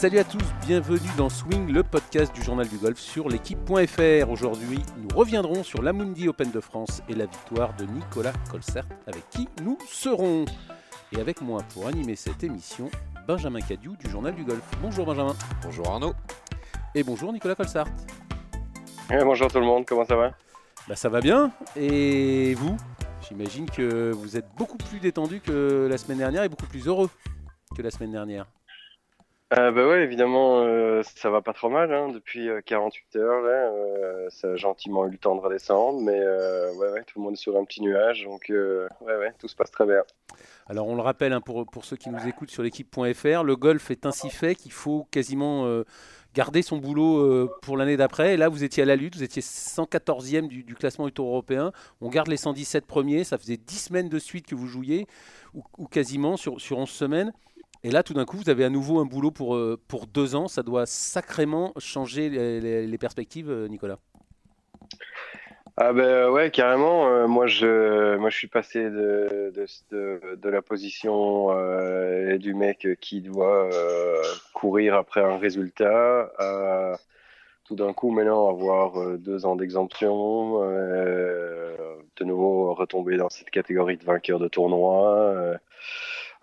Salut à tous, bienvenue dans Swing, le podcast du journal du golf sur l'équipe.fr. Aujourd'hui, nous reviendrons sur l'Amundi Open de France et la victoire de Nicolas Colsert, avec qui nous serons. Et avec moi pour animer cette émission, Benjamin Cadieu du journal du golf. Bonjour Benjamin. Bonjour Arnaud. Et bonjour Nicolas Colsart. bonjour tout le monde, comment ça va? Bah, Ça va bien. Et vous? J'imagine que vous êtes beaucoup plus détendu que la semaine dernière et beaucoup plus heureux que la semaine dernière. Euh, bah ouais, évidemment, euh, ça va pas trop mal hein, depuis 48 euh, heures. Euh, ça a gentiment eu le temps de redescendre, mais ouais, ouais, tout le monde est sur un petit nuage, donc ouais, tout se passe très bien. Alors on le rappelle hein, pour, pour ceux qui nous écoutent sur l'équipe.fr, le golf est ainsi fait qu'il faut quasiment garder son boulot pour l'année d'après. Et là, vous étiez à la lutte, vous étiez 114e du, du, classement du Tour européen. On garde les 117 premiers, ça faisait 10 semaines de suite que vous jouiez, ou, ou quasiment sur, sur 11 semaines. Et là, tout d'un coup, vous avez à nouveau un boulot pour, euh, pour deux ans. Ça doit sacrément changer les, perspectives, euh, Nicolas. Ah ben ouais, carrément. Euh, moi, je, moi, je suis passé de, de, la position du mec qui doit courir après un résultat à tout d'un coup maintenant avoir deux ans d'exemption, de nouveau retomber dans cette catégorie de vainqueur de tournoi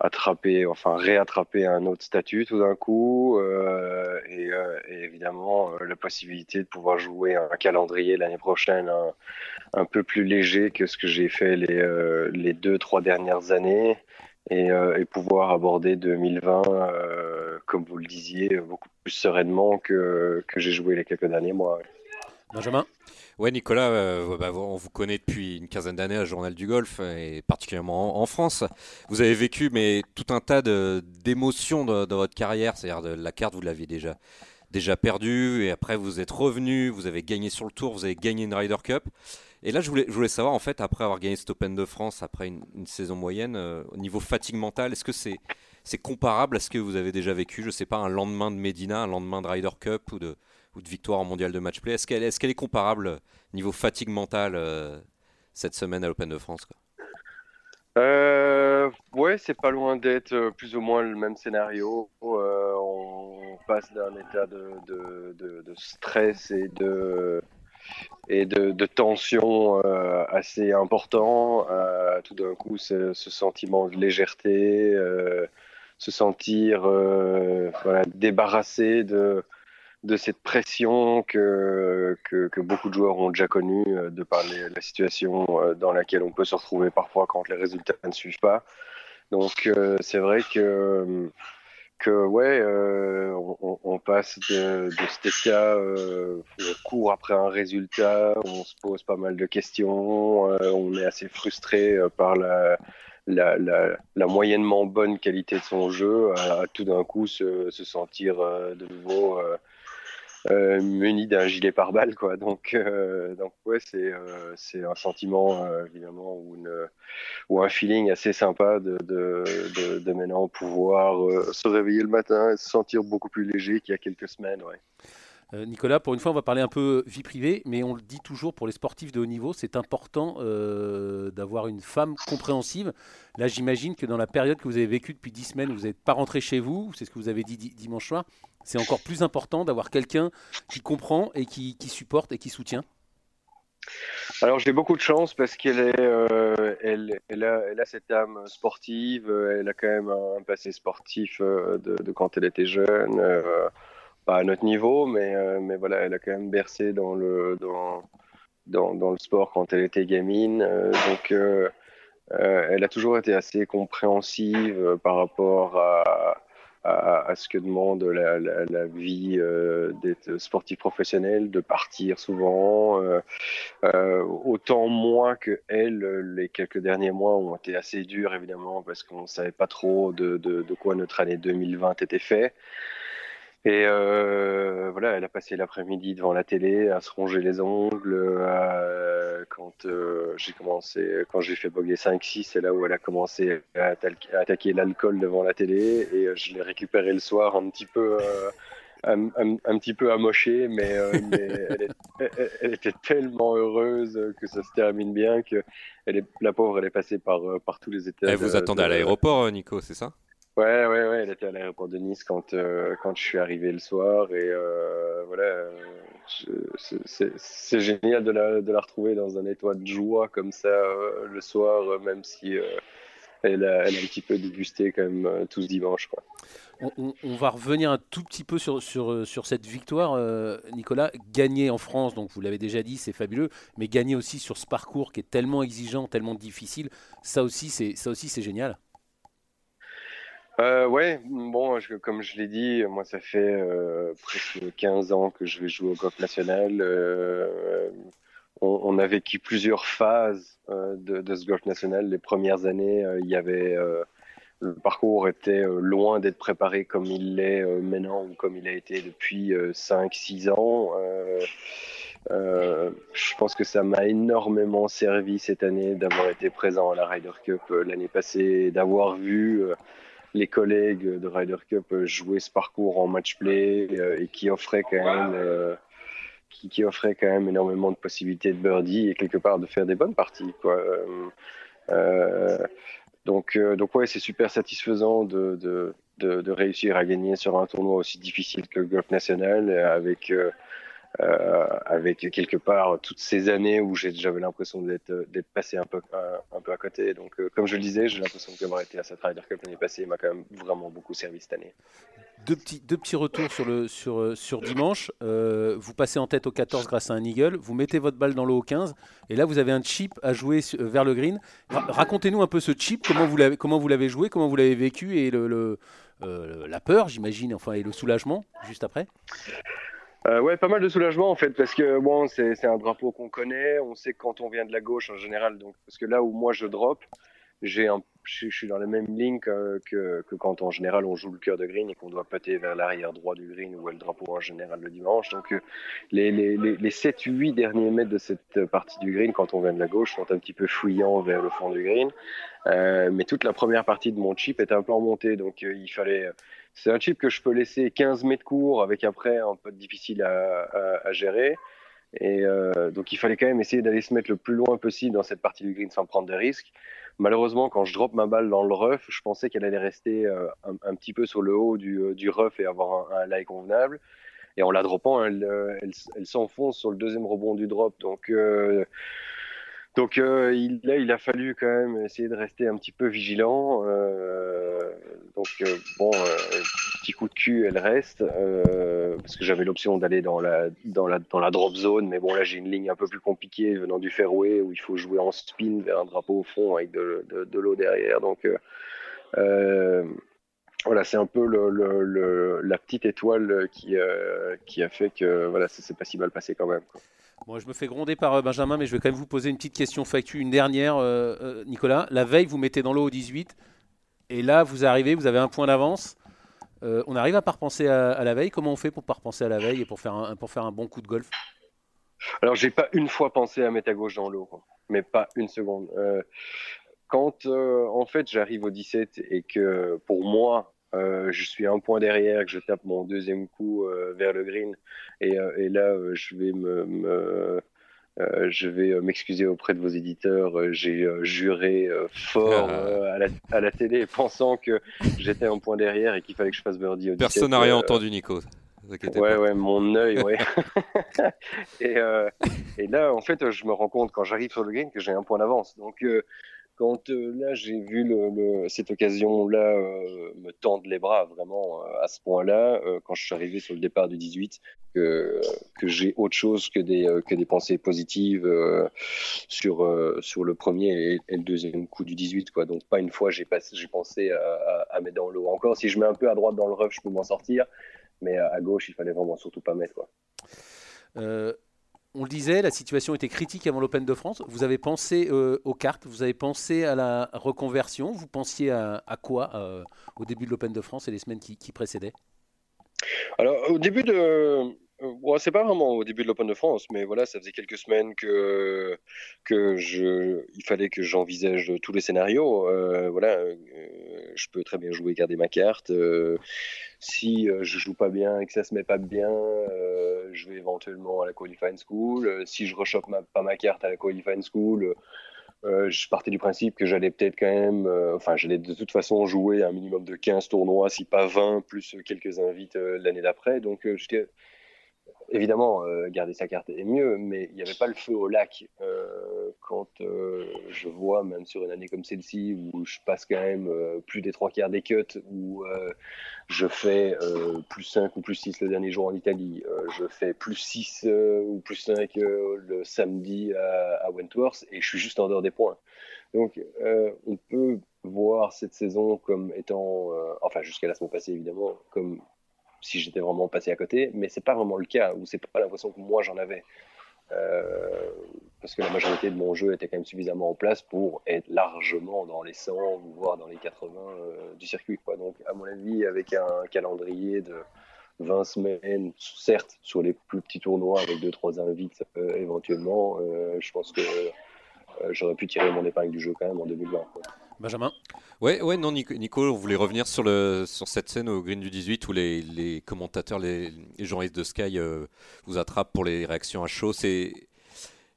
attraper, enfin réattraper un autre statut tout d'un coup, euh, et, euh, et, évidemment euh, la possibilité de pouvoir jouer un calendrier l'année prochaine un, un, peu plus léger que ce que j'ai fait les, euh, les deux trois dernières années, et, et pouvoir aborder 2020 comme vous le disiez beaucoup plus sereinement que que j'ai joué les quelques derniers mois. Benjamin. Ouais, Nicolas, euh, bah, on vous connaît depuis une quinzaine d'années à Journal du Golf et particulièrement en, France. Vous avez vécu mais tout un tas d'émotions dans, votre carrière, c'est-à-dire la carte vous l'aviez déjà déjà perdue et après vous êtes revenu, vous avez gagné sur le tour, vous avez gagné une Ryder Cup. Et là, je voulais, savoir en fait après avoir gagné cette Open de France après une, saison moyenne, euh, au niveau fatigue mentale, est-ce que c'est comparable à ce que vous avez déjà vécu Je sais pas, un lendemain de Medina, un lendemain de Ryder Cup ou de de victoire en mondial de match play. Est-ce qu'elle est, comparable niveau fatigue mentale euh, cette semaine à l'Open de France quoi? Euh, ouais, c'est pas loin d'être euh, plus ou moins le même scénario. on passe d'un état de, stress et de, tension assez important à tout d'un coup ce, sentiment de légèreté, se sentir débarrassé de, de cette pression que, que, beaucoup de joueurs ont déjà connue euh, de par la situation euh, dans laquelle on peut se retrouver parfois quand les résultats ne suivent pas. Donc euh, c'est vrai que que ouais, on, passe de, cet état on court après un résultat, on se pose pas mal de questions, on est assez frustré par la, la, moyennement bonne qualité de son jeu, à, tout d'un coup se, se sentir de nouveau euh, muni d'un gilet pare-balles quoi. Donc euh, donc ouais c'est euh, c'est un sentiment évidemment ou une ou un feeling assez sympa de de, de, de maintenant pouvoir se réveiller le matin et se sentir beaucoup plus léger qu'il y a quelques semaines ouais euh, Nicolas, pour une fois, on va parler un peu vie privée, mais on le dit toujours pour les sportifs de haut niveau, c'est important euh, d'avoir une femme compréhensive. Là, j'imagine que dans la période que vous avez vécue depuis 10 semaines, vous n'êtes pas rentré chez vous, c'est ce que vous avez dit dimanche soir. C'est encore plus important d'avoir quelqu'un qui comprend et qui, supporte et qui soutient. Alors j'ai beaucoup de chance parce qu'elle est, euh, elle, a, cette âme sportive, elle a quand même un passé sportif de, de, quand elle était jeune pas à notre niveau, mais, euh, mais voilà, elle a quand même bercé dans le, dans, dans, le sport quand elle était gamine. Euh, donc, euh, elle a toujours été assez compréhensive par rapport à, à, ce que demande la, la, vie d'être sportif professionnel, de partir souvent. autant moins que elle, les quelques derniers mois ont été assez durs, évidemment, parce qu'on ne savait pas trop de, de, de, quoi notre année 2020 était fait. Et euh, voilà, elle a passé l'après-midi devant la télé à se ronger les ongles. quand euh, j'ai commencé, quand j'ai fait bogey 5-6, c'est là où elle a commencé à, attaquer l'alcool devant la télé. Et euh, je l'ai récupéré le soir un petit peu, un, petit peu amoché, mais, elle, était tellement heureuse que ça se termine bien que elle est, la pauvre, elle est passée par, par tous les états. Elle vous attendait à l'aéroport, Nico, c'est ça? Ouais, ouais, ouais, elle était à l'aéroport de Nice quand, euh, quand je suis arrivé le soir. Et euh, voilà, euh, c'est génial de la, de la retrouver dans un état de joie comme ça le soir, même si elle a, elle, a, un petit peu dégusté quand même tout ce dimanche. Quoi. On, on, va revenir un tout petit peu sur, sur, sur cette victoire, Nicolas. Gagner en France, donc vous l'avez déjà dit, c'est fabuleux, mais gagner aussi sur ce parcours qui est tellement exigeant, tellement difficile, ça aussi, c'est génial. Euh, ouais, bon, comme je l'ai dit, moi ça fait euh, presque 15 ans que je vais jouer au golf national. Euh, on, a vécu plusieurs phases euh, de, ce golf national. Les premières années, il y avait le parcours était loin d'être préparé comme il l'est maintenant ou comme il a été depuis 5-6 ans. je pense que ça m'a énormément servi cette année d'avoir été présent à la Ryder Cup l'année passée, d'avoir vu les collègues de Ryder Cup jouaient ce parcours en match play euh, et qui offrait quand même euh, qui, qui, offrait quand même énormément de possibilités de birdie et quelque part de faire des bonnes parties quoi. Euh, donc donc ouais c'est super satisfaisant de, de, de, de, réussir à gagner sur un tournoi aussi difficile que le golf national avec euh, avec quelque part toutes ces années où j'avais l'impression d'être d'être passé un peu un, peu à côté. Donc euh, comme je le disais, j'ai l'impression qu'avoir été à cette Ryder Cup l'année passée m'a quand même vraiment beaucoup servi cette année. Deux petits, deux petits retours sur, le, sur, sur dimanche. Euh, vous passez en tête au 14 grâce à un eagle. Vous mettez votre balle dans l'eau au 15. Et là, vous avez un chip à jouer vers le green. Racontez-nous un peu ce chip, comment vous l'avez, joué, comment vous l'avez vécu et le la peur, j'imagine, enfin, et le soulagement juste après. Euh, ouais, pas mal de soulagement en fait, parce que bon, c'est un drapeau qu'on connaît, on sait quand on vient de la gauche en général, donc parce que là où moi je drop, je, suis dans la même ligne que, que, quand en général on joue le cœur de green et qu'on doit péter vers l'arrière droit du green où est le drapeau en général le dimanche. Donc euh, les, les, les, les 7-8 derniers mètres de cette partie du green quand on vient de la gauche sont un petit peu fouillants vers le fond du green, euh, mais toute la première partie de mon chip est un peu en montée, donc euh, il fallait c'est un chip que je peux laisser 15 mètres court avec après un peu difficile à, gérer. Et euh, donc il fallait quand même essayer d'aller se mettre le plus loin possible dans cette partie du green sans prendre de risques. Malheureusement, quand je drop ma balle dans le rough, je pensais qu'elle allait rester euh, un, petit peu sur le haut du, euh, du rough et avoir un, un lie convenable. Et en la droppant, elle, s'enfonce sur le deuxième rebond du drop. Donc donc euh, il, là, il a fallu quand même essayer de rester un petit peu vigilant. Euh, donc euh, bon, petit coup de cul, elle reste parce que j'avais l'option d'aller dans la dans la dans la drop zone, mais bon là j'ai une ligne un peu plus compliquée venant du fairway où il faut jouer en spin vers un drapeau au fond avec de, de, l'eau derrière. Donc voilà, c'est un peu le, la petite étoile qui, qui a fait que voilà, ça s'est pas si mal passé quand même. Je me fais gronder par euh, Benjamin, mais je vais quand même vous poser une petite question factu, une dernière, euh, euh, Nicolas. La veille, vous mettez dans l'eau au 18, et là, vous arrivez, vous avez un point d'avance. On arrive à pas repenser à, la veille. Comment on fait pour pas repenser à la veille et pour faire un, pour bon coup de golf? Alors, j'ai pas une fois pensé à mettre à gauche dans l'eau, mais pas une seconde. Quand en fait j'arrive au 17 et que pour moi euh, je suis un point derrière, que je tape mon deuxième coup euh, vers le green, et, euh, et là, je vais me, me je vais m'excuser auprès de vos éditeurs. J'ai juré fort à la, à, la, télé, pensant que j'étais un point derrière et qu'il fallait que je fasse birdie au Personne n'a rien entendu, Nico. Ouais, pas. ouais, mon œil, ouais. et, et, là, en fait, je me rends compte quand j'arrive sur le green que j'ai un point d'avance. Donc, quand euh, là j'ai vu cette occasion-là euh, me tendre les bras vraiment euh, à ce point-là, quand je suis arrivé sur le départ du 18, que, j'ai autre chose que des, pensées positives sur, le premier et, le deuxième coup du 18. Quoi. Donc pas une fois j'ai pensé à, mettre dans l'eau. Encore si je mets un peu à droite dans le rough, je peux m'en sortir, mais à, gauche il fallait vraiment surtout pas mettre. On le disait, la situation était critique avant l'Open de France. Vous avez pensé euh, aux cartes, vous avez pensé à la reconversion, vous pensiez à, quoi euh, au début de l'Open de France et les semaines qui précédaient? Alors, au début de. C'est pas vraiment au début de l'Open de France, mais voilà, ça faisait quelques semaines que, je, il fallait que j'envisage tous les scénarios. Euh, voilà, euh, je peux très bien jouer, garder ma carte. Euh, si je joue pas bien et que ça se met pas bien, je vais éventuellement à la qualifying school. si je rechoppe pas ma carte à la qualifying school, je partais du principe que j'allais peut-être quand même, enfin, j'allais de toute façon jouer un minimum de 15 tournois, si pas 20, plus quelques invites l'année d'après. Donc, évidemment, euh, garder sa carte est mieux, mais il n'y avait pas le feu au lac. Euh, quand euh, je vois, même sur une année comme celle-ci, où je passe quand même plus des trois quarts des cuts, où je fais plus 5 ou plus 6 le dernier jour en Italie, je fais plus 6 ou plus 5 le samedi à, à, Wentworth, et je suis juste en dehors des points. Donc, on peut voir cette saison comme étant, enfin jusqu'à la semaine passée évidemment, comme si j'étais vraiment passé à côté, mais c'est pas vraiment le cas, ou c'est pas l'impression que moi j'en avais. Euh, parce que la majorité de mon jeu était quand même suffisamment en place pour être largement dans les 100 voire dans les 80 euh, du circuit. Quoi. Donc, à mon avis, avec un calendrier de 20 semaines, certes, sur les plus petits tournois avec 2-3 invites euh, éventuellement, je pense que j'aurais pu tirer mon épingle du jeu quand même en 2020. Benjamin Ouais, ouais, non, Nico, on voulait revenir sur, le, sur cette scène au Green du 18 où les, les commentateurs, les, journalistes de Sky euh, vous attrapent pour les réactions à chaud. C'est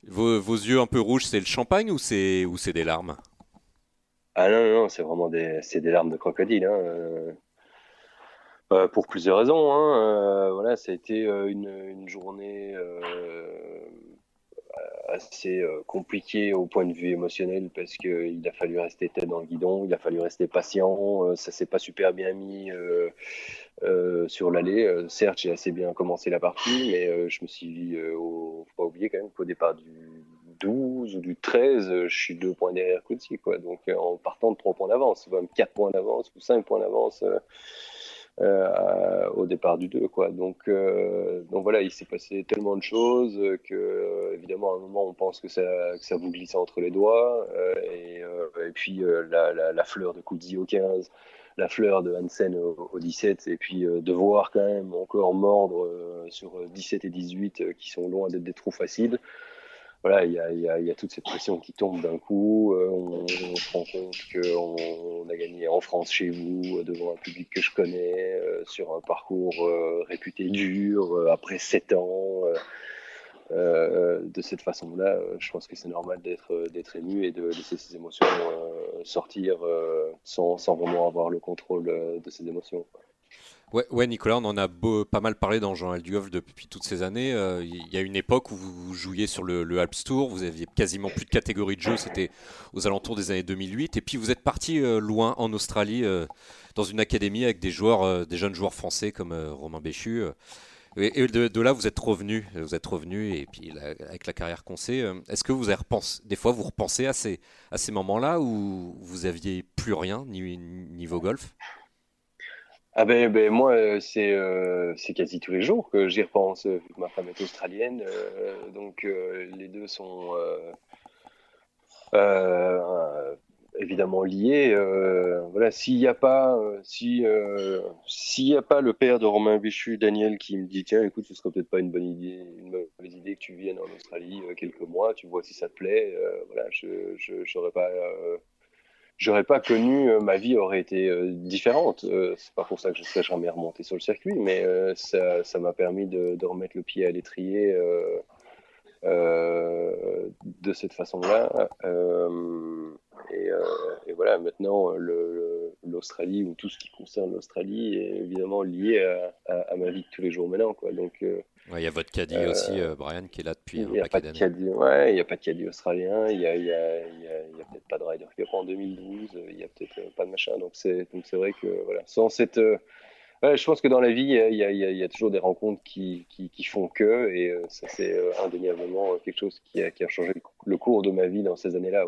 vos, vos, yeux un peu rouges, c'est le champagne ou c'est ou c'est des larmes? Ah non, non, c'est vraiment des, c'est des larmes de crocodile. Hein. Euh, euh, pour plusieurs raisons. Hein. voilà, ça a été une, une journée assez euh, compliqué au point de vue émotionnel parce qu'il a fallu rester tête dans le guidon, il a fallu rester patient, euh, ça s'est pas super bien mis euh, sur l'allée. certes, j'ai assez bien commencé la partie, mais je me suis, au, faut pas oublier quand même qu'au départ du 12 ou du 13, je suis deux points derrière Kouti, quoi. Donc en partant de trois points d'avance, même quatre points d'avance ou cinq points d'avance. Euh, au départ du 2. Quoi. Donc, euh, donc voilà, il s'est passé tellement de choses que, évidemment, à un moment, on pense que ça, ça vous glisse entre les doigts. Euh, et, puis, la, fleur de Kudzi au 15, la fleur de Hansen au, au 17, et puis de voir quand même encore mordre sur 17 et 18 qui sont loin d'être des trous faciles voilà, il y a, toute cette pression qui tombe d'un coup. Euh, on, se rend compte qu'on on a gagné en France chez vous, euh, devant un public que je connais, euh, sur un parcours réputé dur, après sept ans. de cette façon-là, je pense que c'est normal d'être d'être ému et de laisser ses émotions sortir sans, sans, vraiment avoir le contrôle de ses émotions. Ouais, ouais, Nicolas, on en a pas mal parlé dans Jean Golf depuis toutes ces années. Euh, il y a une époque où vous jouiez sur le, Alps Tour, vous aviez quasiment plus de catégorie de jeu, c'était aux alentours des années 2008. Et puis vous êtes parti euh, loin en Australie, euh, dans une académie avec des jeunes joueurs français comme Romain Béchu. et, de, là, vous êtes revenu, vous êtes revenu, et puis avec la carrière qu'on sait, est-ce que vous avez des fois vous repensez à ces, à ces moments-là où vous aviez plus rien niveau golf? Ah ben, ben moi, euh, c'est euh, quasi tous les jours que j'y repense. Ma femme est australienne, euh, donc les deux sont évidemment liés. voilà, s'il n'y a pas, si s'il y a pas le père de Romain Béchu, Daniel, qui me dit tiens, écoute, ce serait peut-être pas une bonne idée, une mauvaise idée que tu viennes en Australie quelques mois, tu vois si ça te plaît. voilà, je j'aurais pas j'aurais pas connu, euh, ma vie aurait été euh, différente. Euh, c'est pas pour ça que je serais jamais remonté sur le circuit, mais ça, m'a permis de, remettre le pied à l'étrier de cette façon-là. Et, voilà, maintenant, l'Australie ou tout ce qui concerne l'Australie est évidemment lié à, ma vie de tous les jours maintenant. Quoi. Donc, il y a votre caddie aussi, euh, Brian, qui est là depuis un paquet d'années. Ouais, il n'y a pas de caddie australien, il n'y a, y a, a peut-être pas de Ryder Cup en 2012, il n'y a peut-être euh, pas de machin. Donc c'est vrai que voilà, sans cette. Euh, je pense que dans la vie, il y, a, toujours des rencontres qui, qui, font que, et ça c'est indéniablement quelque chose qui a, qui a, changé le cours de ma vie dans ces années-là.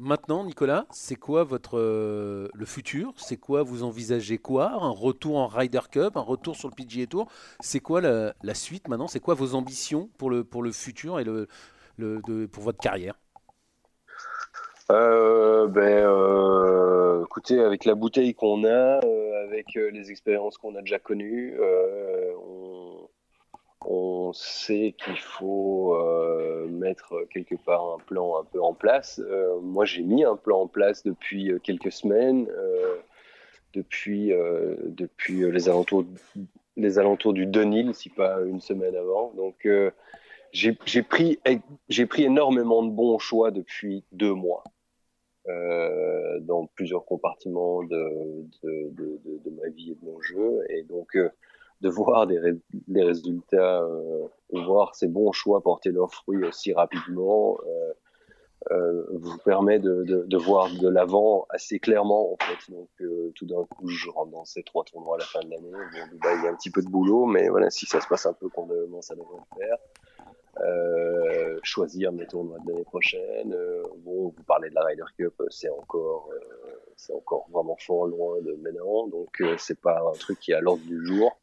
Maintenant, Nicolas, c'est quoi votre euh, le futur? C'est quoi? Vous envisagez quoi? Un retour en Ryder Cup, un retour sur le PGA Tour? C'est quoi la, suite maintenant? C'est quoi vos ambitions pour le pour le futur et le, le pour votre carrière? Euh, ben, euh, écoutez, avec la bouteille qu'on a, avec les expériences qu'on a déjà connues, on, on sait qu'il faut euh, mettre quelque part un plan un peu en place. Euh, moi, j'ai mis un plan en place depuis euh, quelques semaines, depuis, depuis les, alentours, les alentours du Denil, si pas une semaine avant. Donc, j'ai pris, pris énormément de bons choix depuis deux mois. Euh, dans plusieurs compartiments de, de, de, de, ma vie et de mon jeu. Et donc, euh, de voir des, des résultats, euh, voir ces bons choix porter leurs fruits aussi rapidement, euh, euh, vous permet de, de, voir de l'avant assez clairement en fait. Donc euh, tout d'un coup, je rentre dans ces trois tournois à la fin de l'année. Bon, il y a un petit peu de boulot, mais voilà, si ça se passe un peu convenablement, ça devrait le faire. Euh, choisir mes tournois de l'année prochaine. Euh, bon, vous parlez de la Ryder Cup, c'est encore, euh, c'est encore vraiment fort loin de maintenant, donc c'est pas un truc qui est à l'ordre du jour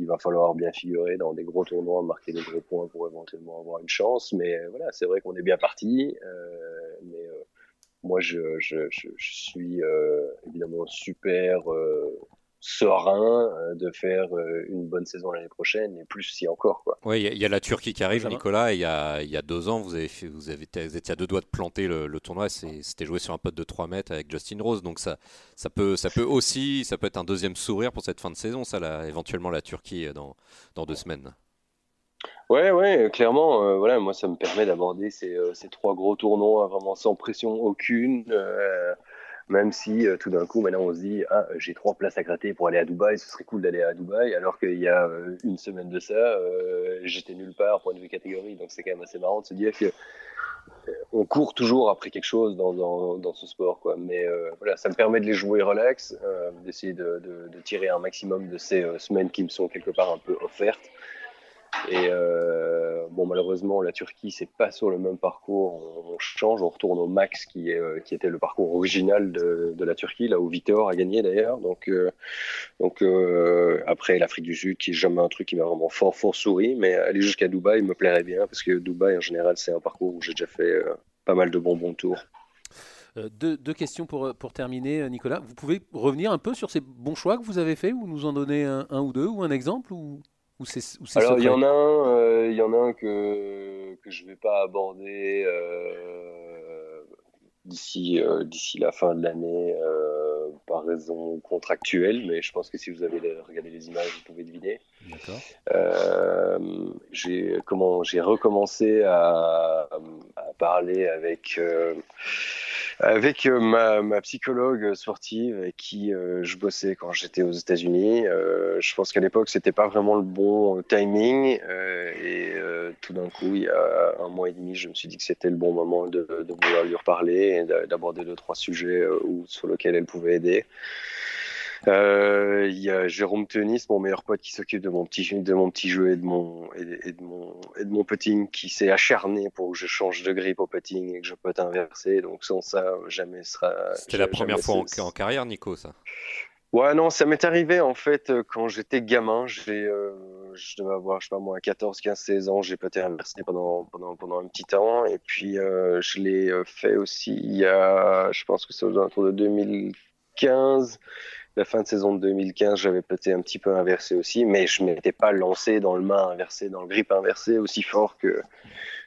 il va falloir bien figurer dans des gros tournois, marquer des gros points pour éventuellement avoir une chance. Mais euh, voilà, c'est vrai qu'on est bien parti. Euh, mais euh, moi, je, je, je, je suis euh, évidemment super euh, serein euh, de faire euh, une bonne saison l'année prochaine et plus si encore quoi. Oui, il y, y, a la Turquie qui arrive, Nicolas. il y a, il y a deux ans, vous avez fait, vous avez vous étiez à deux doigts de planter le, le tournoi. C'était joué sur un pote de 3 mètres avec Justin Rose, donc ça, ça peut, ça peut aussi, ça peut être un deuxième sourire pour cette fin de saison, ça, là, éventuellement la Turquie dans, dans deux semaines. Ouais, ouais, clairement. Euh, voilà, moi, ça me permet d'aborder ces, ces, trois gros tournois vraiment sans pression aucune. Euh, même si euh, tout d'un coup, maintenant, on se dit, ah, j'ai trois places à gratter pour aller à Dubaï, ce serait cool d'aller à Dubaï, alors qu'il y a euh, une semaine de ça, euh, j'étais nulle part, point de vue catégorie, donc c'est quand même assez marrant de se dire que on court toujours après quelque chose dans, ce sport, quoi. Mais voilà, ça me permet de les jouer relax, d'essayer de, de, de, tirer un maximum de ces semaines qui me sont quelque part un peu offertes. Et euh, bon, malheureusement, la Turquie, c'est pas sur le même parcours. On, change, on retourne au max qui, euh, était le parcours original de, la Turquie, là où Vitor a gagné d'ailleurs. Donc, euh, donc après l'Afrique du Sud, qui est jamais un truc qui m'a vraiment fort, fort souri, mais aller jusqu'à Dubaï me plairait bien parce que Dubaï, en général, c'est un parcours où j'ai déjà fait pas mal de bons bons tours. Deux, deux, questions pour, pour terminer, Nicolas. Vous pouvez revenir un peu sur ces bons choix que vous avez faits ou nous en donner un, un ou deux ou un exemple ou... Alors il y en a un, euh, il y en a un que que je vais pas aborder euh, d'ici euh, d'ici la fin de l'année par raison contractuelle, mais je pense que si vous avez regardé les images, vous pouvez deviner. Euh, j'ai recommencé à, parler avec avec euh, ma, psychologue sportive avec qui euh, je bossais quand j'étais aux États-Unis. Euh, je pense qu'à l'époque, c'était pas vraiment le bon timing. et tout d'un coup, il y a un mois et demi, je me suis dit que c'était le bon moment de, de vouloir lui reparler et d'aborder deux, trois sujets où, sur lesquels elle pouvait aider. Euh, il y a Jérôme Tenis, mon meilleur pote, qui s'occupe de mon petit de mon petit jeu et de mon et, de mon et de mon putting, qui s'est acharné pour que je change de grip au putting et que je putte inverser. Donc sans ça, jamais sera. C'était la première fois en, en, carrière, Nico, ça? Ouais, non, ça m'est arrivé en fait quand j'étais gamin. J'ai, euh, je devais avoir, je sais pas moi, 14, 15, 16 ans. J'ai peut-être inversé pendant, pendant, pendant un petit temps. Et puis, euh, je l'ai fait aussi il y a, je pense que c'est autour de 2015 la fin de saison de 2015, j'avais peut-être un petit peu inversé aussi, mais je m'étais pas lancé dans le main inversé, dans le grip inversé aussi fort que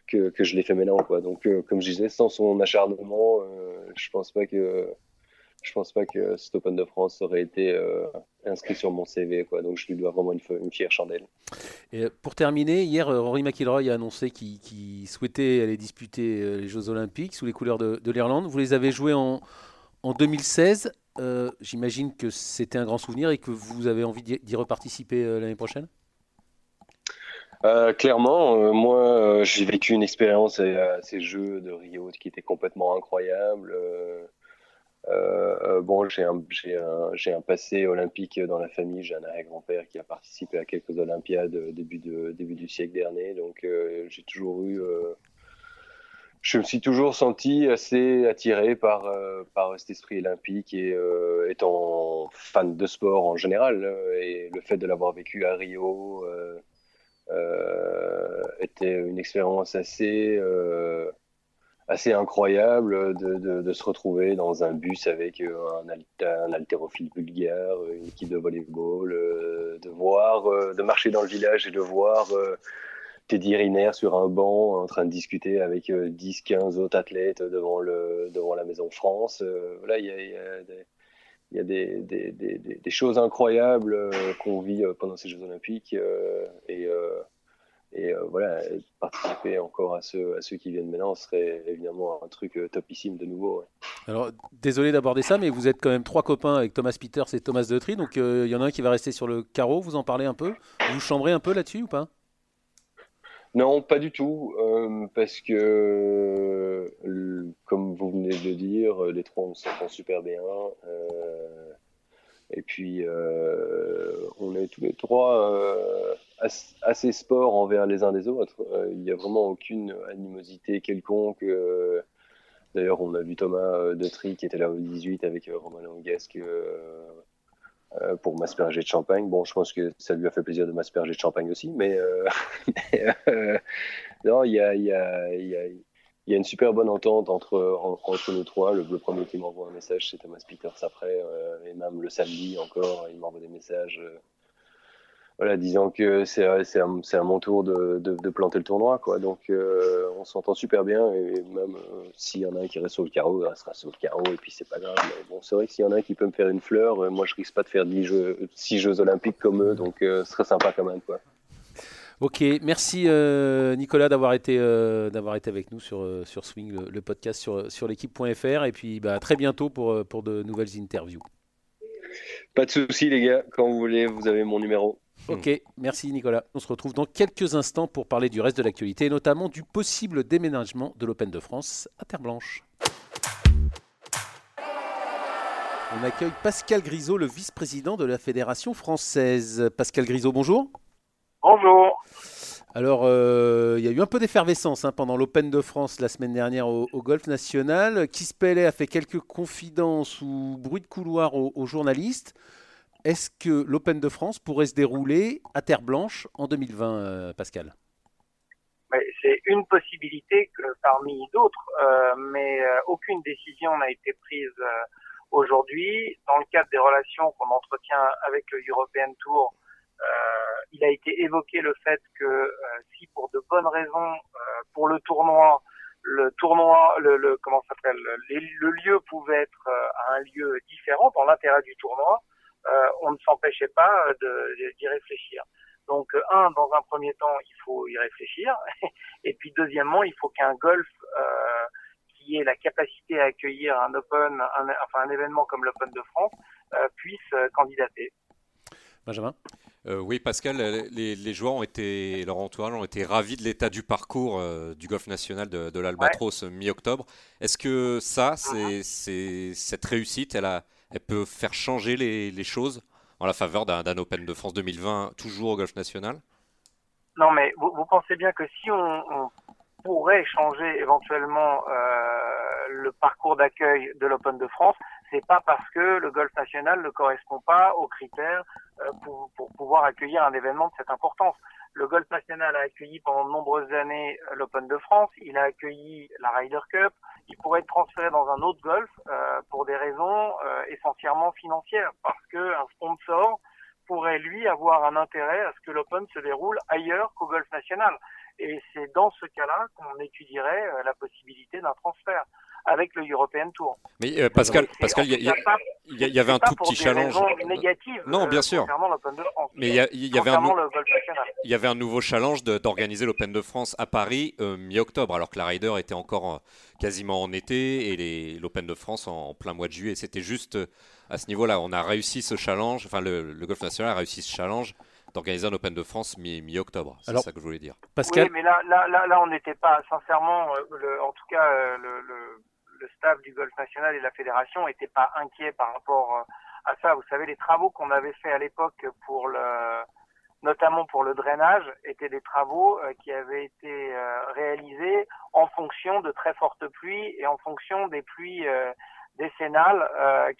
que, je l'ai fait maintenant. Donc, euh, comme je disais, sans son acharnement, euh, je pense pas que je pense pas que cet Open de France aurait été euh, inscrit sur mon CV. Donc, je lui dois vraiment une, fière chandelle. Et pour terminer, hier, Rory McIlroy a annoncé qu'il qu souhaitait aller disputer les Jeux Olympiques sous les couleurs de, de l'Irlande. Vous les avez joués en 2016. Euh, J'imagine que c'était un grand souvenir et que vous avez envie d'y reparticiper euh, l'année prochaine? Euh, clairement, moi, j'ai vécu une expérience à, ces Jeux de Rio qui était complètement incroyable. Bon, j'ai un, passé olympique dans la famille. J'ai un arrière-grand-père qui a participé à quelques Olympiades début, début du siècle dernier. Donc, j'ai toujours eu je me suis toujours senti assez attiré par, euh, cet esprit olympique et euh, étant fan de sport en général euh, et le fait de l'avoir vécu à Rio était une expérience assez incroyable de, se retrouver dans un bus avec un haltérophile bulgare, une équipe de volleyball, de voir, de marcher dans le village et de voir Teddy Riner sur un banc en train de discuter avec 10-15 autres athlètes devant, le, devant la Maison France. Euh, voilà, il y a, des, y a des, des, des, des, choses incroyables qu'on vit pendant ces Jeux Olympiques. Et, et voilà, participer encore à ceux, à ceux qui viennent maintenant serait évidemment un truc topissime de nouveau. Alors, désolé d'aborder ça, mais vous êtes quand même trois copains avec Thomas Peters et Thomas Detry, donc il y en a un qui va rester sur le carreau, vous en parlez un peu? Vous chambrez un peu là-dessus ou pas? Non, pas du tout, euh, parce que, comme vous venez de le dire, les trois on s'entend super bien. Euh, et puis, euh, on est tous les trois assez sport envers les uns des autres. Il n'y a vraiment aucune animosité quelconque. D'ailleurs, on a vu Thomas Detry qui était là au 18 avec Romain Languesque euh, pour m'asperger de champagne. Bon, je pense que ça lui a fait plaisir de m'asperger de champagne aussi, mais, euh, euh, non, il y a, y, a, y, y a, une super bonne entente entre, entre nous trois. Le, premier qui m'envoie un message, c'est Thomas Peters après, et même le samedi encore, il m'envoie des messages voilà, disant que c'est à, mon tour de, de, planter le tournoi. Quoi. Donc euh, on s'entend super bien et même euh, s'il y en a un qui reste sur le carreau, il restera sur le carreau et puis c'est pas grave. Mais bon, c'est vrai que s'il y en a un qui peut me faire une fleur, euh, moi je risque pas de faire 10 jeux, 6 Jeux olympiques comme eux, donc ce serait sympa quand même. Quoi. Ok, merci Nicolas d'avoir été, d'avoir été avec nous sur, sur Swing, le, podcast sur, sur l'équipe.fr et puis bah, à très bientôt pour, pour de nouvelles interviews. Pas de soucis les gars, quand vous voulez, vous avez mon numéro. Ok, merci Nicolas. On se retrouve dans quelques instants pour parler du reste de l'actualité, et notamment du possible déménagement de l'Open de France à Terre Blanche. On accueille Pascal Grisot, le vice-président de la Fédération française. Pascal Grisot, bonjour. Bonjour. Alors, euh, il y a eu un peu d'effervescence hein, pendant l'Open de France la semaine dernière au, Golf National. Kiss a fait quelques confidences ou bruits de couloir aux journalistes. Est-ce que l'Open de France pourrait se dérouler à Terre Blanche en 2020, euh, Pascal? C'est une possibilité parmi d'autres, euh, mais euh, aucune décision n'a été prise aujourd'hui. Dans le cadre des relations qu'on entretient avec le European Tour, il a été évoqué le fait que si pour de bonnes raisons, pour le tournoi, le tournoi, le, comment s'appelle, le lieu pouvait être un lieu différent dans l'intérêt du tournoi, on ne s'empêchait pas d'y réfléchir. Donc, euh, un, dans un premier temps, il faut y réfléchir. Et puis, deuxièmement, il faut qu'un golf euh, qui ait la capacité à accueillir un Open, un, enfin un événement comme l'Open de France, puisse candidater. Benjamin? Oui, Pascal, les, joueurs ont été, leur entourage ont été ravis de l'état du parcours du golf national de, l'Albatros mi-octobre. Est-ce que ça, mhm. c'est cette réussite, elle a, elle peut faire changer les, choses en la faveur d'un Open de France 2020 toujours au golf national? Non, mais vous, pensez bien que si on, pourrait changer éventuellement euh, le parcours d'accueil de l'Open de France, c'est pas parce que le golf national ne correspond pas aux critères euh, pour, pour, pouvoir accueillir un événement de cette importance. Le golf national a accueilli pendant de nombreuses années euh, l'Open de France, il a accueilli la Ryder Cup, il pourrait être transféré dans un autre golf euh, pour des raisons euh, essentiellement financières, parce qu'un sponsor pourrait lui avoir un intérêt à ce que l'Open se déroule ailleurs qu'au golf national. Et c'est dans ce cas-là qu'on étudierait euh, la possibilité d'un transfert avec le European Tour. Mais euh, Pascal, Pascal, il y, avait un tout petit challenge. non, bien sûr. Mais il y, avait un il y avait un nouveau challenge d'organiser l'Open de France à Paris euh, mi-octobre, alors que la Ryder était encore quasiment en été et l'Open de France en, plein mois de juillet. C'était juste à ce niveau-là, on a réussi ce challenge. Enfin, le, le Golf National a réussi ce challenge d'organiser un Open de France mi-octobre. c'est ça que je voulais dire. Pascal... Oui, mais là, là, là, on n'était pas, sincèrement, euh, en tout cas, euh, le, le, le, staff du Golf National et la fédération n'étaient pas inquiets par rapport euh, à ça. Vous savez, les travaux qu'on avait fait à l'époque pour notamment pour le drainage, étaient des travaux qui avaient été réalisés en fonction de très fortes pluies et en fonction des pluies décennales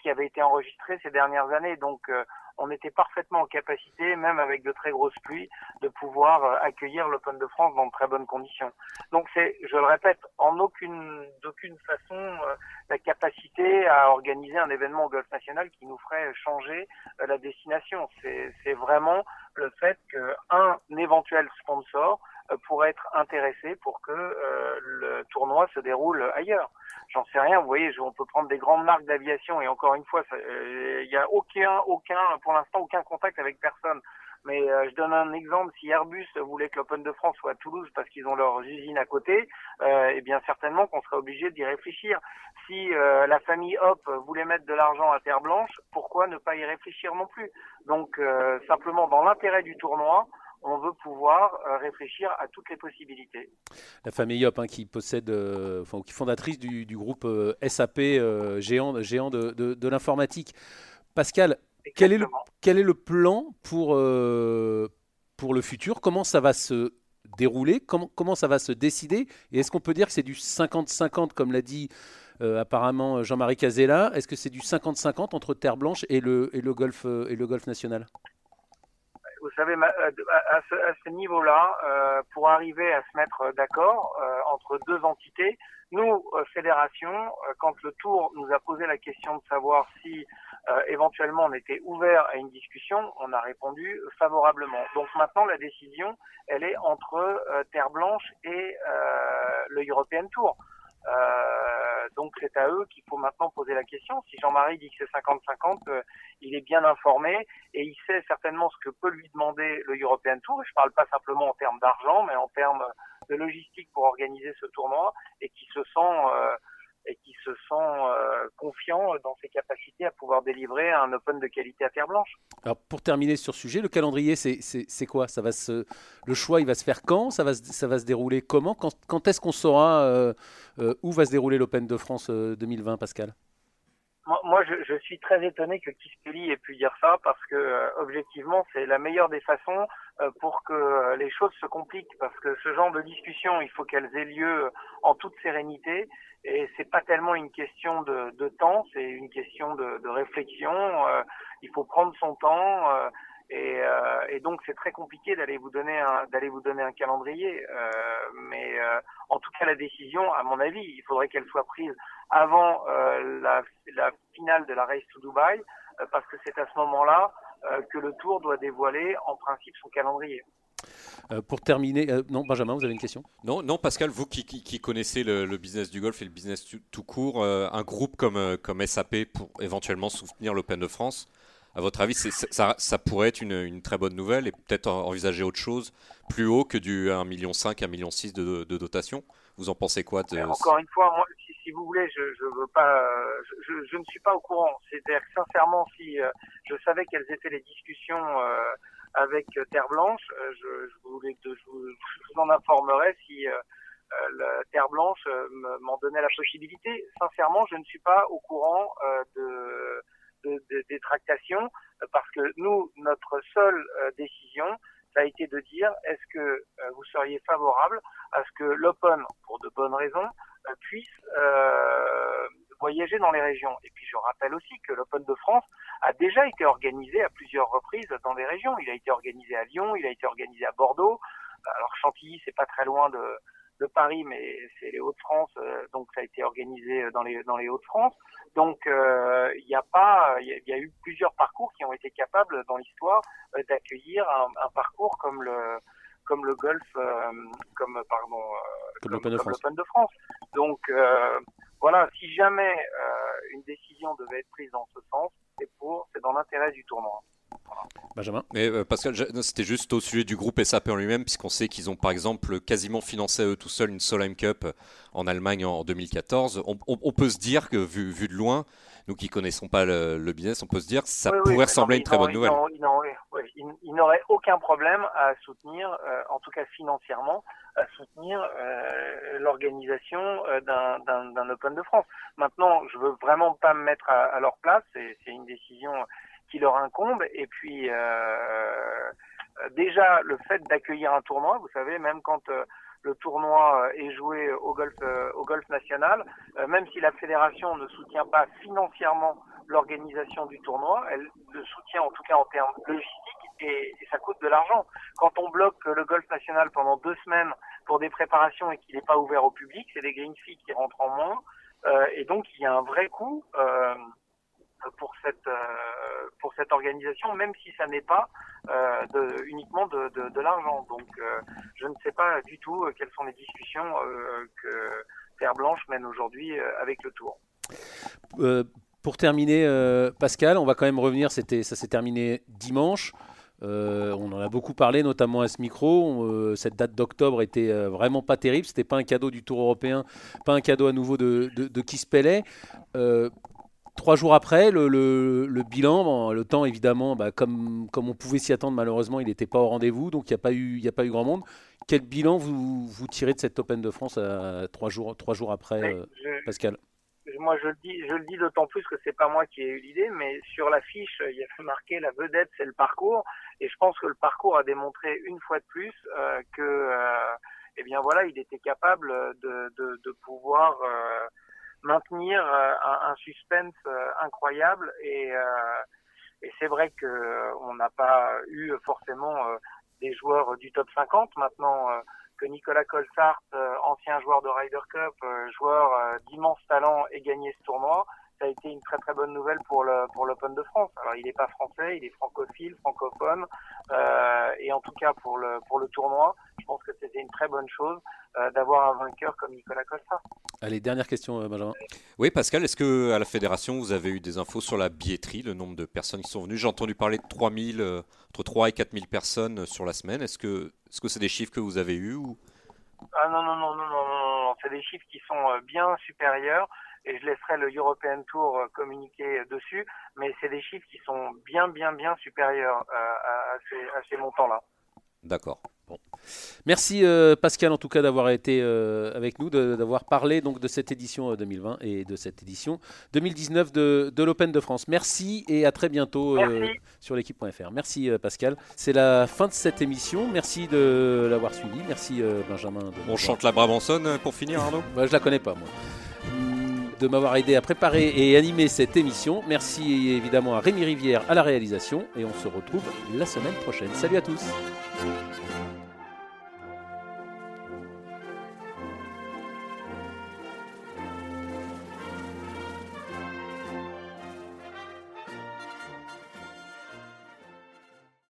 qui avaient été enregistrées ces dernières années. Donc, on était parfaitement en capacité, même avec de très grosses pluies, de pouvoir euh, accueillir l'Open de France dans de très bonnes conditions. Donc c'est, je le répète, en aucune, d'aucune façon euh, la capacité à organiser un événement au Golf National qui nous ferait changer euh, la destination. C'est vraiment le fait qu'un éventuel sponsor pourrait être intéressé pour que le tournoi se déroule ailleurs j'en sais rien. Vous voyez, on peut prendre des grandes marques d'aviation et encore une fois, il n'y a aucun, aucun, pour l'instant, aucun contact avec personne Mais euh, je donne un exemple. Si Airbus voulait que l'Open de France soit à Toulouse parce qu'ils ont leurs usines à côté, euh, eh bien certainement qu'on serait obligé d'y réfléchir. Si euh, la famille Hop voulait mettre de l'argent à Terre Blanche, pourquoi ne pas y réfléchir non plus? Donc euh, simplement dans l'intérêt du tournoi, on veut pouvoir euh, réfléchir à toutes les possibilités. La famille Yop, hein, qui possède, euh, enfin, qui est fondatrice du, du groupe euh, SAP, euh, géant, géant de, de- de l'informatique. Pascal, quel est le, quel est le plan pour, pour le futur? Comment ça va se dérouler? Comment, comment ça va se décider? Et est-ce qu'on peut dire que c'est du 50-50, comme l'a dit apparemment Jean-Marie Casella Est-ce que c'est du 50-50 entre Terre Blanche et le, et le, golf, et le golf national? Vous savez, euh, à, ce, ce niveau-là, euh, pour arriver à se mettre d'accord euh, entre deux entités, nous, euh, fédération, euh, quand le Tour nous a posé la question de savoir si euh, éventuellement on était ouvert à une discussion, on a répondu favorablement. Donc maintenant, la décision, elle est entre Terre Blanche et le European Tour. Euh, donc c'est à eux qu'il faut maintenant poser la question. Si Jean-Marie dit que c'est 50-50, euh, il est bien informé et il sait certainement ce que peut lui demander le European Tour. Je parle pas simplement en termes d'argent, mais en termes de logistique pour organiser ce tournoi et qui se sent euh, et qui se sent euh, confiant dans ses capacités à pouvoir délivrer un Open de qualité à terre blanche. Alors pour terminer sur ce sujet, le calendrier, c'est- quoi? Ça va se, Le choix, il va se faire quand? Ça va, se, ça va se dérouler comment? Quand, quand est-ce qu'on saura euh, euh, où va se dérouler l'Open de France euh, 2020, Pascal? Moi, moi, je, je suis très étonné que Kispeli ait pu dire ça parce que objectivement, c'est la meilleure des façons pour que les choses se compliquent. Parce que ce genre de discussion, il faut qu'elles aient lieu en toute sérénité. Et c'est pas tellement une question de, de temps, c'est une question de, de réflexion. Euh, il faut prendre son temps. euh, et, euh, et donc c'est très compliqué d'aller vous donner un d'aller vous donner un calendrier. Euh, mais euh, en tout cas, la décision, à mon avis, il faudrait qu'elle soit prise avant euh, la, la finale de la Race to Dubai, euh, parce que c'est à ce moment-là que le Tour doit dévoiler en principe son calendrier. Euh, Pour terminer, euh, non, Benjamin, vous avez une question? Non, non, Pascal, vous qui, qui- qui connaissez le, le business du golf et le business tout, tout court, euh, un groupe comme, euh, comme SAP pour éventuellement soutenir l'Open de France, à votre avis, ça, ça pourrait être une, une très bonne nouvelle et peut-être en- envisager autre chose plus haut que du 1,5 million, 1,6 million de, de dotation? Vous en pensez quoi de... Encore une fois, moi, si, si vous voulez, je, je veux pas, je, je- je ne suis pas au courant. C'est-à-dire que sincèrement, si euh, je savais quelles étaient les discussions euh, avec euh, Terre Blanche, euh, je, je, voulais, je, vous, je vous en informerais si euh, la Terre Blanche me- m'en donnait la possibilité. Sincèrement, je ne suis pas au courant de, de- de- des tractations parce que nous, notre seule décision, ça a été de dire est-ce que vous seriez favorable à ce que l'Open, pour de bonnes raisons, euh, puisse euh, voyager dans les régions. Et puis je rappelle aussi que l'Open de France a déjà été organisé à plusieurs reprises dans les régions. Il a été organisé à Lyon, il a été organisé à Bordeaux. Alors Chantilly, c'est pas très loin de, de Paris, mais c'est les Hauts-de-France, euh, donc ça a été organisé dans les dans les Hauts-de-France. Donc euh, il n'y a pas, il y, a- eu plusieurs parcours qui ont été capables dans l'histoire euh, d'accueillir un parcours comme le comme le golf, euh, comme pardon, euh, Comme l'Open de France. l'Open de France. Donc euh, voilà, si jamais euh, une décision devait être prise dans ce sens, c'est pour, c'est dans l'intérêt du tournoi. Benjamin Mais euh, Pascal, je- non, c'était juste au sujet du groupe SAP en lui-même, puisqu'on sait qu'ils ont par exemple quasiment financé à eux tout seuls une Solheim Cup en Allemagne en 2014. On, on- on peut se dire que vu, vu de loin, nous qui connaissons pas le, le business, on peut se dire que ça Oui, oui, pourrait mais ressembler à une très bonne nouvelle. oui, oui, ils n'auraient aucun problème à soutenir, euh, en tout cas financièrement, à soutenir euh, l'organisation euh, d'un- Open de France. Maintenant, je veux vraiment pas me mettre à, à leur place, c'est c'est une décision qui leur incombe. Et puis, euh, déjà, le fait d'accueillir un tournoi, vous savez, même quand euh, le tournoi euh, est joué au golf, euh, au golf national, euh, même si la fédération ne soutient pas financièrement l'organisation du tournoi, elle le soutient en tout cas en termes logistiques et, ça coûte de l'argent. Quand on bloque le golf national pendant deux semaines pour des préparations et qu'il n'est pas ouvert au public, c'est des green qui rentrent en moins euh, et donc il y a un vrai coût euh, pour cette euh, pour cette organisation, même si ça n'est pas euh, uniquement de, de, l'argent. Donc euh, je ne sais pas du tout quelles sont les discussions que Terre Blanche mène aujourd'hui avec le Tour. Pour terminer, Pascal, on va quand même revenir. C'était, ça s'est terminé dimanche. on en a beaucoup parlé, notamment à ce micro. cette date d'octobre était vraiment pas terrible. C'était pas un cadeau du Tour européen, pas un cadeau à nouveau de, de, de Trois jours après, le, bilan, le temps évidemment, bah, comme, comme on pouvait s'y attendre, malheureusement, il n'était pas au rendez-vous, donc il n'y a, pas eu, a pas eu grand monde. Quel bilan vous, vous tirez de cette Open de France à, trois, jours, trois jours après, euh, Pascal? moi je le dis, je le dis d'autant plus que c'est pas moi qui ai eu l'idée, mais sur l'affiche, il y a fait marquer la vedette, c'est le parcours, et je pense que le parcours a démontré une fois de plus euh, que, euh, eh bien voilà, il était capable de, de, de pouvoir euh, maintenir euh, un, un, suspense euh, incroyable et, euh, et c'est vrai que on n'a pas eu forcément des joueurs du top 50 maintenant que Nicolas Colsart, ancien joueur de Ryder Cup, joueur d'immense talent, ait gagné ce tournoi ça a été une très très bonne nouvelle pour le pour l'Open de France. Alors il n'est pas français, il est francophile, francophone, euh, et en tout cas pour le pour le tournoi, je pense que c'était une très bonne chose euh, d'avoir un vainqueur comme Nicolas Costa. Allez, dernière question, euh, Benjamin. Oui, Pascal, est-ce que à la fédération vous avez eu des infos sur la billetterie, le nombre de personnes qui sont venues? J'ai entendu parler de 3000, euh, entre 3 et 4000 personnes sur la semaine. Est-ce que est-ce que c'est des chiffres que vous avez eus ou? Ah non, non, non, non, non, non, non. c'est des chiffres qui sont bien supérieurs et je laisserai le European Tour communiquer dessus, mais c'est des chiffres qui sont bien, bien, bien supérieurs euh, à, ces, montants-là. D'accord. Bon. Merci euh, Pascal en tout cas d'avoir été avec nous, d'avoir parlé donc de cette édition 2020 et de cette édition 2019 de, de l'Open de France. Merci et à très bientôt sur l'équipe.fr. Merci Pascal. C'est la fin de cette émission. Merci de l'avoir suivi. Merci Benjamin. On chante la Brabançonne pour finir Arnaud? Bah, Je la connais pas moi de m'avoir aidé à préparer et animer cette émission. Merci évidemment à Rémi Rivière à la réalisation et on se retrouve la semaine prochaine. Salut à tous.